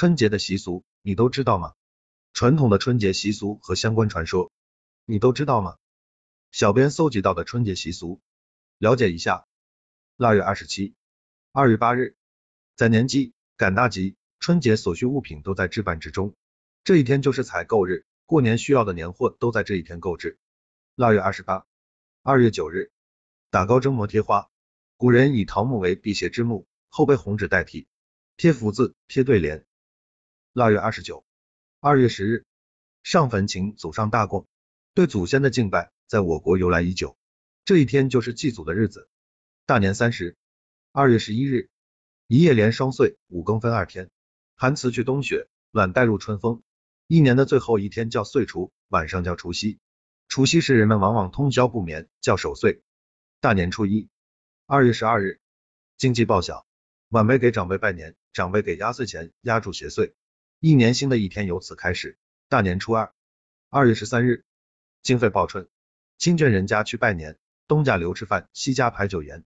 春节的习俗你都知道吗？传统的春节习俗和相关传说你都知道吗？小编搜集到的春节习俗，了解一下。腊月二十七、二月八日，在年鸡、赶大集，春节所需物品都在置办之中。这一天就是采购日，过年需要的年货都在这一天购置。腊月二十八、二月九日，打糕蒸馍贴花。古人以桃木为辟邪之木，后被红纸代替，贴福字，贴对联。腊月二十九、二月十日，上坟请祖上大供，对祖先的敬拜在我国由来已久。这一天就是祭祖的日子。大年三十、二月十一日，一夜连双岁，五更分二天，寒辞去冬雪，暖带入春风。一年的最后一天叫岁除，晚上叫除夕。除夕时人们往往通宵不眠，叫守岁。大年初一，二月十二日，经济报晓，晚辈给长辈拜年，长辈给压岁钱，压住邪祟。一年新的一天由此开始。大年初二，二月十三日，经费报春，亲眷人家去拜年，东家留吃饭，西家排酒筵。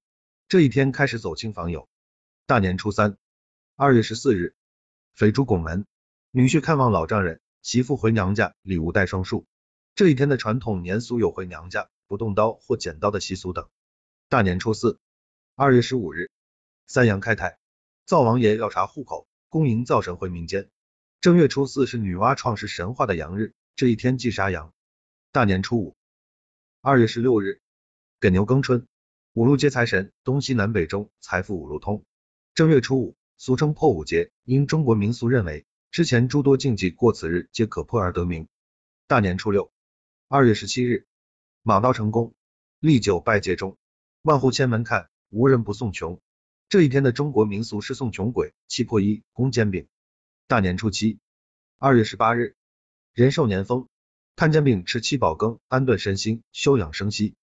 这一天开始走亲访友。大年初三，二月十四日，肥猪拱门，女婿看望老丈人。媳妇回娘家，礼物带双数。这一天的传统年俗有回娘家不动刀或剪刀的习俗等。大年初四，二月十五日，三阳开泰，灶王爷要查户口，恭迎灶神回民间。正月初四是女娲创世神话的阳日，这一天忌杀羊。大年初五，二月十六日，给牛耕春，五路接财神，东西南北中，财富五路通。正月初五，俗称破五节，因中国民俗认为。之前诸多禁忌过此日皆可破而得名。大年初六，二月十七日，马到成功，历久拜节中，万户千门看，无人不送穷。这一天的中国民俗是送穷鬼，七破衣，供煎饼。大年初七，二月十八日，人寿年丰，看煎饼，吃七宝羹，安顿身心，休养生息。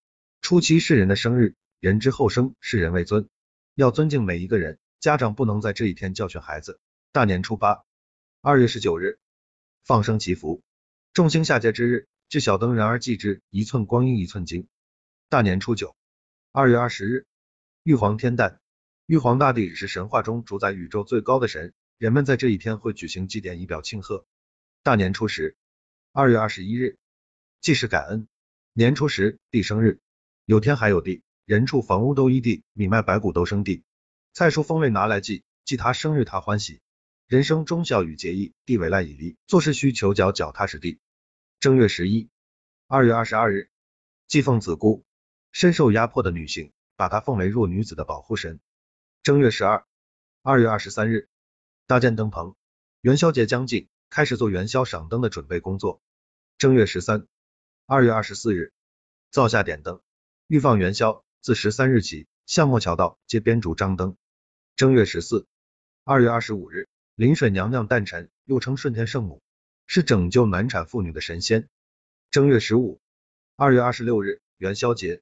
初七是人的生日，人之后生，是人为尊，要尊敬每一个人，家长不能在这一天教训孩子。大年初八。二月十九日，放生祈福，众星下界之日，智小灯人而祭之，一寸光阴一寸金。大年初九，二月二十日，玉皇天诞，玉皇大帝是神话中主宰宇宙最高的神，人们在这一天会举行祭典以表庆贺。大年初十，二月二十一日，祭祀感恩。年初十，地生日，有天还有地，人畜房屋都依地，米麦白谷都生地，菜蔬风味拿来祭，祭他生日他欢喜。人生忠孝与节义，地委赖以立，做事需求脚脚踏实地。正月十一，二月二十二日，祭奉子姑，深受压迫的女性，把她奉为弱女子的保护神。正月十二，二月二十三日，搭建灯棚，元宵节将近，开始做元宵赏灯的准备工作。正月十三，二月二十四日，灶下点灯，预放元宵。自十三日起，巷陌桥道皆编竹张灯。正月十四，二月二十五日。临水娘娘诞辰，又称顺天圣母，是拯救难产妇女的神仙。正月十五、二月二十六日元宵节，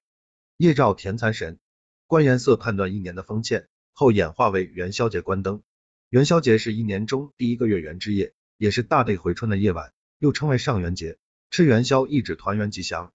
夜照田蚕神，观颜色判断一年的丰欠，后演化为元宵节观灯。元宵节是一年中第一个月圆之夜，也是大地回春的夜晚，又称为上元节。吃元宵意指团圆吉祥，